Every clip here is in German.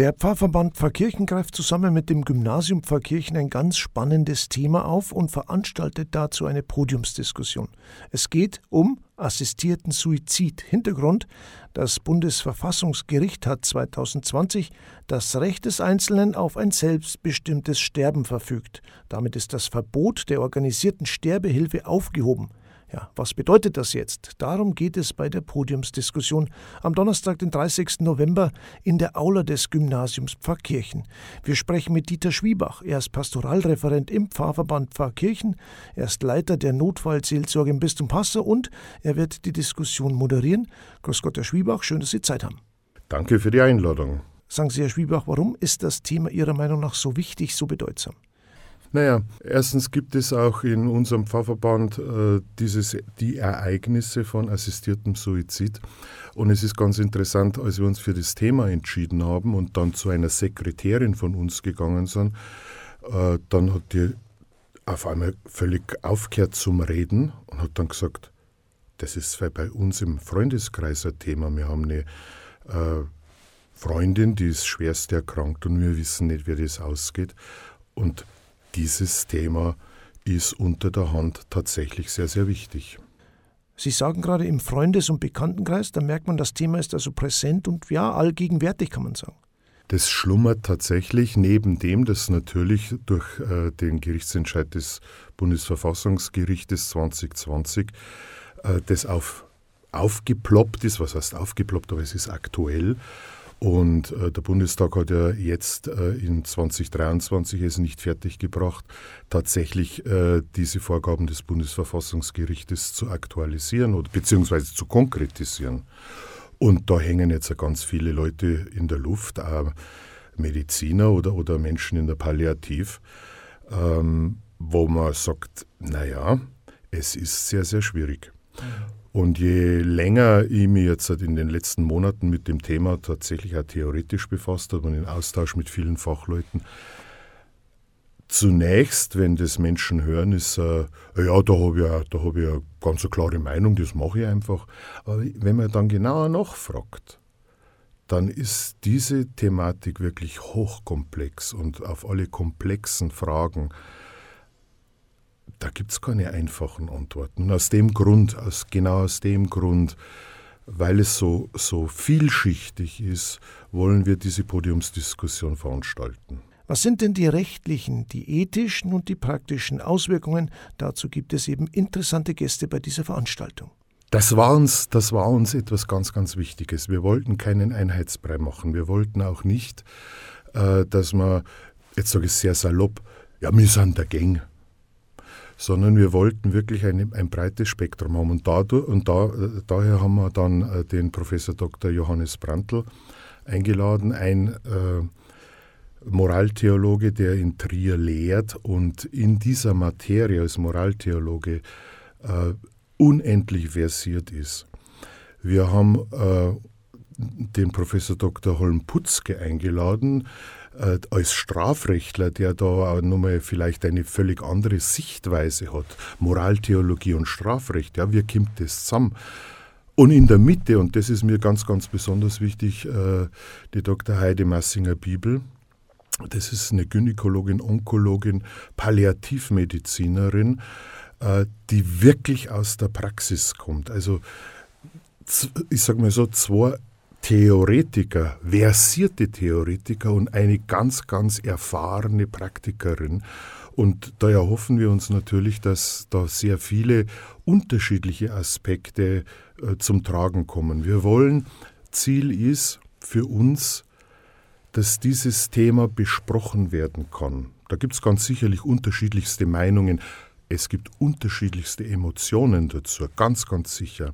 Der Pfarrverband Pfarrkirchen greift zusammen mit dem Gymnasium Pfarrkirchen ein ganz spannendes Thema auf und veranstaltet dazu eine Podiumsdiskussion. Es geht um assistierten Suizid. Hintergrund: Das Bundesverfassungsgericht hat 2020 das Recht des Einzelnen auf ein selbstbestimmtes Sterben verfügt. Damit ist das Verbot der organisierten Sterbehilfe aufgehoben. Ja, was bedeutet das jetzt? Darum geht es bei der Podiumsdiskussion am Donnerstag, den 30. November in der Aula des Gymnasiums Pfarrkirchen. Wir sprechen mit Dieter Schwiebach. Er ist Pastoralreferent im Pfarrverband Pfarrkirchen. Er ist Leiter der Notfallseelsorge im Bistum Passau und er wird die Diskussion moderieren. Grüß Gott, Herr Schwiebach, schön, dass Sie Zeit haben. Danke für die Einladung. Sagen Sie, Herr Schwiebach, warum ist das Thema Ihrer Meinung nach so wichtig, so bedeutsam? Naja, erstens gibt es auch in unserem Pfarrverband äh, dieses, die Ereignisse von assistiertem Suizid. Und es ist ganz interessant, als wir uns für das Thema entschieden haben und dann zu einer Sekretärin von uns gegangen sind, äh, dann hat die auf einmal völlig aufgehört zum Reden und hat dann gesagt, das ist bei uns im Freundeskreis ein Thema. Wir haben eine äh, Freundin, die ist schwerst erkrankt und wir wissen nicht, wie das ausgeht. Und dieses Thema ist unter der Hand tatsächlich sehr, sehr wichtig. Sie sagen gerade im Freundes- und Bekanntenkreis, da merkt man, das Thema ist also präsent und ja, allgegenwärtig, kann man sagen. Das schlummert tatsächlich neben dem, dass natürlich durch äh, den Gerichtsentscheid des Bundesverfassungsgerichtes 2020 äh, das auf, aufgeploppt ist. Was heißt aufgeploppt, aber es ist aktuell. Und äh, der Bundestag hat ja jetzt äh, in 2023 es nicht fertiggebracht, tatsächlich äh, diese Vorgaben des Bundesverfassungsgerichtes zu aktualisieren oder beziehungsweise zu konkretisieren. Und da hängen jetzt ganz viele Leute in der Luft, auch Mediziner oder, oder Menschen in der Palliativ, ähm, wo man sagt, naja, es ist sehr, sehr schwierig. Und je länger ich mich jetzt in den letzten Monaten mit dem Thema tatsächlich auch theoretisch befasst habe und in Austausch mit vielen Fachleuten, zunächst, wenn das Menschen hören, ist, äh, ja, da habe ich, ja, hab ich eine ganz klare Meinung, das mache ich einfach. Aber wenn man dann genauer nachfragt, dann ist diese Thematik wirklich hochkomplex und auf alle komplexen Fragen da gibt es keine einfachen Antworten. Und aus dem Grund, aus, genau aus dem Grund, weil es so, so vielschichtig ist, wollen wir diese Podiumsdiskussion veranstalten. Was sind denn die rechtlichen, die ethischen und die praktischen Auswirkungen? Dazu gibt es eben interessante Gäste bei dieser Veranstaltung. Das war, uns, das war uns etwas ganz, ganz Wichtiges. Wir wollten keinen Einheitsbrei machen. Wir wollten auch nicht, äh, dass man, jetzt sage ich sehr salopp, ja, wir sind dagegen sondern wir wollten wirklich ein, ein breites Spektrum haben. Und, dadurch, und da, daher haben wir dann äh, den Professor Dr. Johannes Brandl eingeladen, ein äh, Moraltheologe, der in Trier lehrt und in dieser Materie als Moraltheologe äh, unendlich versiert ist. Wir haben äh, den Professor Dr. Holm Putzke eingeladen, äh, als Strafrechtler, der da nochmal vielleicht eine völlig andere Sichtweise hat, Moraltheologie und Strafrecht, ja, wie kommt das zusammen? Und in der Mitte, und das ist mir ganz, ganz besonders wichtig, äh, die Dr. Heide Massinger Bibel. Das ist eine Gynäkologin, Onkologin, Palliativmedizinerin, äh, die wirklich aus der Praxis kommt. Also ich sage mal so, zwei Theoretiker, versierte Theoretiker und eine ganz, ganz erfahrene Praktikerin. Und da erhoffen wir uns natürlich, dass da sehr viele unterschiedliche Aspekte äh, zum Tragen kommen. Wir wollen, Ziel ist für uns, dass dieses Thema besprochen werden kann. Da gibt es ganz sicherlich unterschiedlichste Meinungen. Es gibt unterschiedlichste Emotionen dazu, ganz, ganz sicher.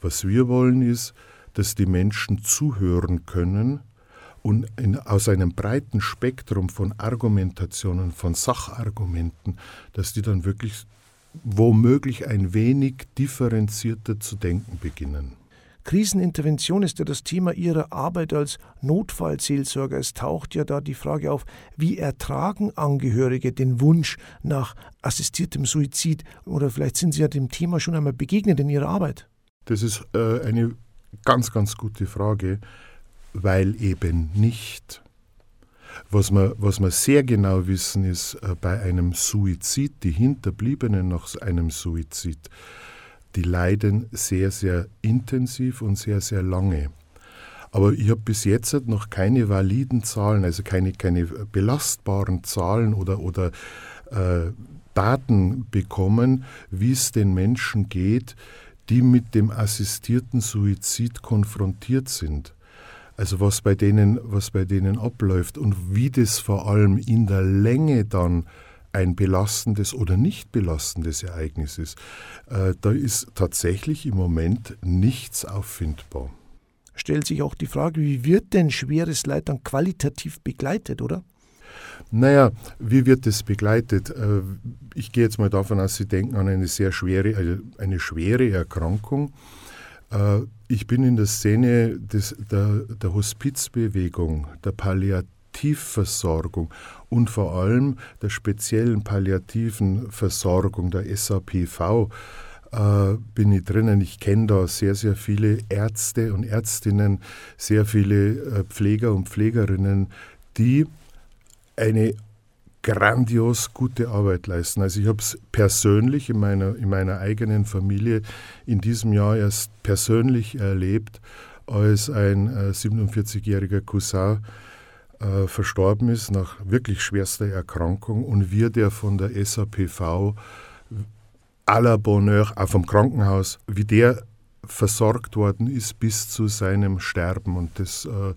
Was wir wollen ist, dass die Menschen zuhören können und in, aus einem breiten Spektrum von Argumentationen, von Sachargumenten, dass die dann wirklich womöglich ein wenig differenzierter zu denken beginnen. Krisenintervention ist ja das Thema Ihrer Arbeit als Notfallseelsorger. Es taucht ja da die Frage auf, wie ertragen Angehörige den Wunsch nach assistiertem Suizid? Oder vielleicht sind Sie ja dem Thema schon einmal begegnet in Ihrer Arbeit. Das ist äh, eine Ganz, ganz gute Frage, weil eben nicht. Was wir, was wir sehr genau wissen, ist äh, bei einem Suizid, die Hinterbliebenen nach einem Suizid, die leiden sehr, sehr intensiv und sehr, sehr lange. Aber ich habe bis jetzt noch keine validen Zahlen, also keine, keine belastbaren Zahlen oder, oder äh, Daten bekommen, wie es den Menschen geht, die mit dem assistierten Suizid konfrontiert sind. Also was bei denen, was bei denen abläuft und wie das vor allem in der Länge dann ein belastendes oder nicht belastendes Ereignis ist, äh, da ist tatsächlich im Moment nichts auffindbar. Stellt sich auch die Frage, wie wird denn schweres Leid dann qualitativ begleitet, oder? Naja, wie wird das begleitet? Äh, ich gehe jetzt mal davon aus, Sie denken an eine sehr schwere, also eine schwere Erkrankung. Äh, ich bin in der Szene des, der, der Hospizbewegung, der Palliativversorgung und vor allem der speziellen palliativen Versorgung, der SAPV, äh, bin ich drinnen. Ich kenne da sehr, sehr viele Ärzte und Ärztinnen, sehr viele Pfleger und Pflegerinnen, die eine grandios gute Arbeit leisten. Also ich habe es persönlich in meiner, in meiner eigenen Familie in diesem Jahr erst persönlich erlebt, als ein äh, 47-jähriger Cousin äh, verstorben ist nach wirklich schwerster Erkrankung und wir, der von der SAPV à la Bonheur, auch vom Krankenhaus, wie der versorgt worden ist bis zu seinem Sterben. Und das äh,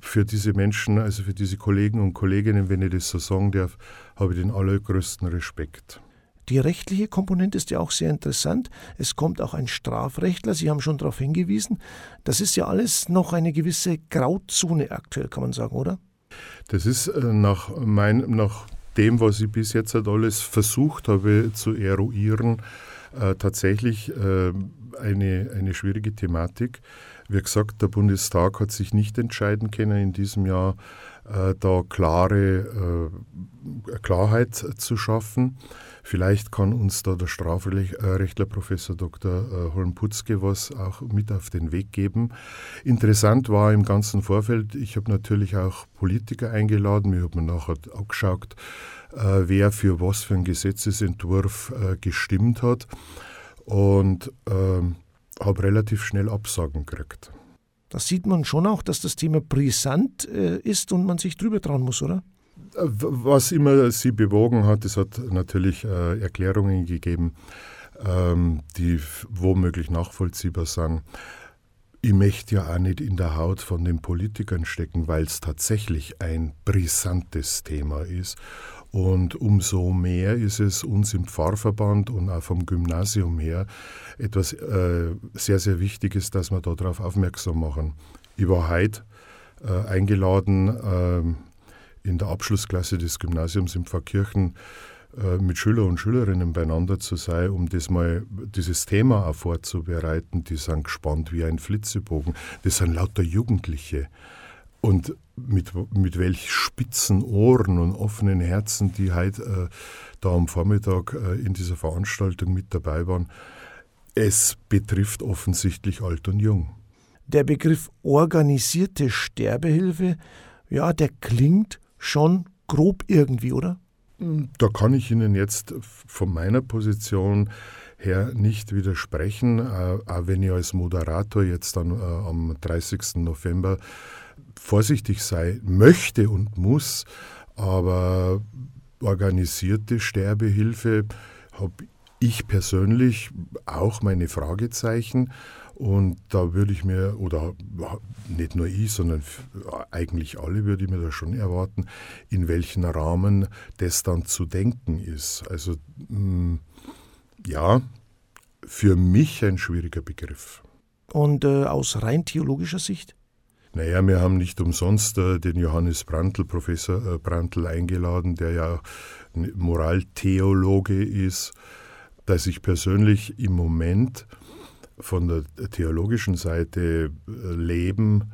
für diese Menschen, also für diese Kollegen und Kolleginnen, wenn ich das so sagen darf, habe ich den allergrößten Respekt. Die rechtliche Komponente ist ja auch sehr interessant. Es kommt auch ein Strafrechtler, Sie haben schon darauf hingewiesen. Das ist ja alles noch eine gewisse Grauzone aktuell, kann man sagen, oder? Das ist äh, nach, mein, nach dem, was ich bis jetzt halt alles versucht habe zu eruieren, äh, tatsächlich äh, eine, eine schwierige Thematik. Wie gesagt, der Bundestag hat sich nicht entscheiden können, in diesem Jahr äh, da klare äh, Klarheit zu schaffen. Vielleicht kann uns da der Strafrechtler Professor Dr. Äh, Holm-Putzke was auch mit auf den Weg geben. Interessant war im ganzen Vorfeld, ich habe natürlich auch Politiker eingeladen, mir hat man nachher auch geschaut, äh, wer für was für einen Gesetzesentwurf äh, gestimmt hat. Und ähm, habe relativ schnell Absagen gekriegt. Das sieht man schon auch, dass das Thema brisant äh, ist und man sich drüber trauen muss, oder? Was immer sie bewogen hat, es hat natürlich äh, Erklärungen gegeben, ähm, die womöglich nachvollziehbar sind. Ich möchte ja auch nicht in der Haut von den Politikern stecken, weil es tatsächlich ein brisantes Thema ist. Und umso mehr ist es uns im Pfarrverband und auch vom Gymnasium her etwas äh, sehr, sehr Wichtiges, dass wir darauf aufmerksam machen. Ich war heute äh, eingeladen, äh, in der Abschlussklasse des Gymnasiums in Pfarrkirchen äh, mit Schüler und Schülerinnen beieinander zu sein, um das mal, dieses Thema auch vorzubereiten. Die sind gespannt wie ein Flitzebogen. Das sind lauter Jugendliche. Und mit, mit welch spitzen Ohren und offenen Herzen die heute äh, da am Vormittag äh, in dieser Veranstaltung mit dabei waren, es betrifft offensichtlich alt und jung. Der Begriff organisierte Sterbehilfe, ja, der klingt schon grob irgendwie, oder? Da kann ich Ihnen jetzt von meiner Position her nicht widersprechen, äh, auch wenn ich als Moderator jetzt dann äh, am 30. November vorsichtig sein möchte und muss, aber organisierte Sterbehilfe habe ich persönlich auch meine Fragezeichen. Und da würde ich mir, oder nicht nur ich, sondern eigentlich alle würde ich mir da schon erwarten, in welchen Rahmen das dann zu denken ist. Also hm, ja, für mich ein schwieriger Begriff. Und äh, aus rein theologischer Sicht? Naja, wir haben nicht umsonst äh, den Johannes Brandl, Professor äh, Brandl, eingeladen, der ja Moraltheologe ist, dass ich persönlich im Moment von der theologischen Seite äh, Leben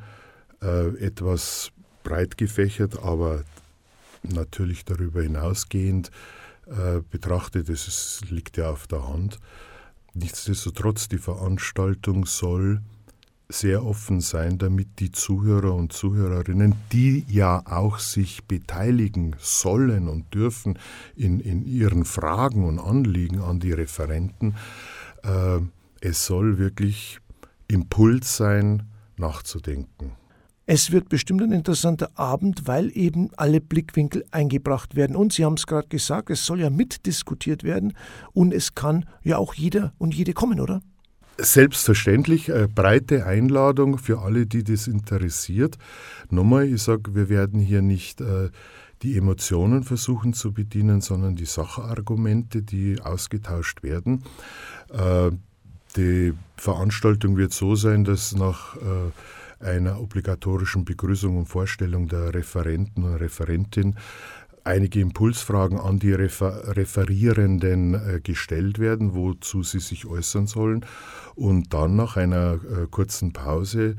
äh, etwas breit gefächert, aber natürlich darüber hinausgehend äh, betrachtet, das liegt ja auf der Hand. Nichtsdestotrotz, die Veranstaltung soll sehr offen sein, damit die Zuhörer und Zuhörerinnen, die ja auch sich beteiligen sollen und dürfen in, in ihren Fragen und Anliegen an die Referenten, äh, es soll wirklich Impuls sein, nachzudenken. Es wird bestimmt ein interessanter Abend, weil eben alle Blickwinkel eingebracht werden. Und Sie haben es gerade gesagt, es soll ja mitdiskutiert werden und es kann ja auch jeder und jede kommen, oder? Selbstverständlich, eine breite Einladung für alle, die das interessiert. Nochmal, ich sage, wir werden hier nicht äh, die Emotionen versuchen zu bedienen, sondern die Sachargumente, die ausgetauscht werden. Äh, die Veranstaltung wird so sein, dass nach äh, einer obligatorischen Begrüßung und Vorstellung der Referenten und Referentin einige Impulsfragen an die Refer Referierenden äh, gestellt werden, wozu sie sich äußern sollen. Und dann nach einer äh, kurzen Pause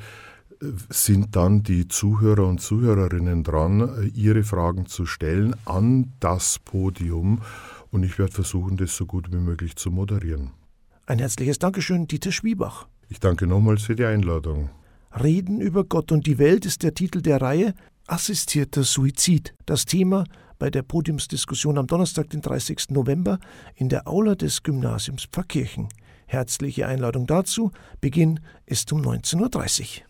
äh, sind dann die Zuhörer und Zuhörerinnen dran, äh, ihre Fragen zu stellen an das Podium. Und ich werde versuchen, das so gut wie möglich zu moderieren. Ein herzliches Dankeschön, Dieter Schwiebach. Ich danke nochmals für die Einladung. Reden über Gott und die Welt ist der Titel der Reihe Assistierter Suizid. Das Thema bei der Podiumsdiskussion am Donnerstag, den 30. November, in der Aula des Gymnasiums Pfarrkirchen. Herzliche Einladung dazu. Beginn ist um 19.30 Uhr.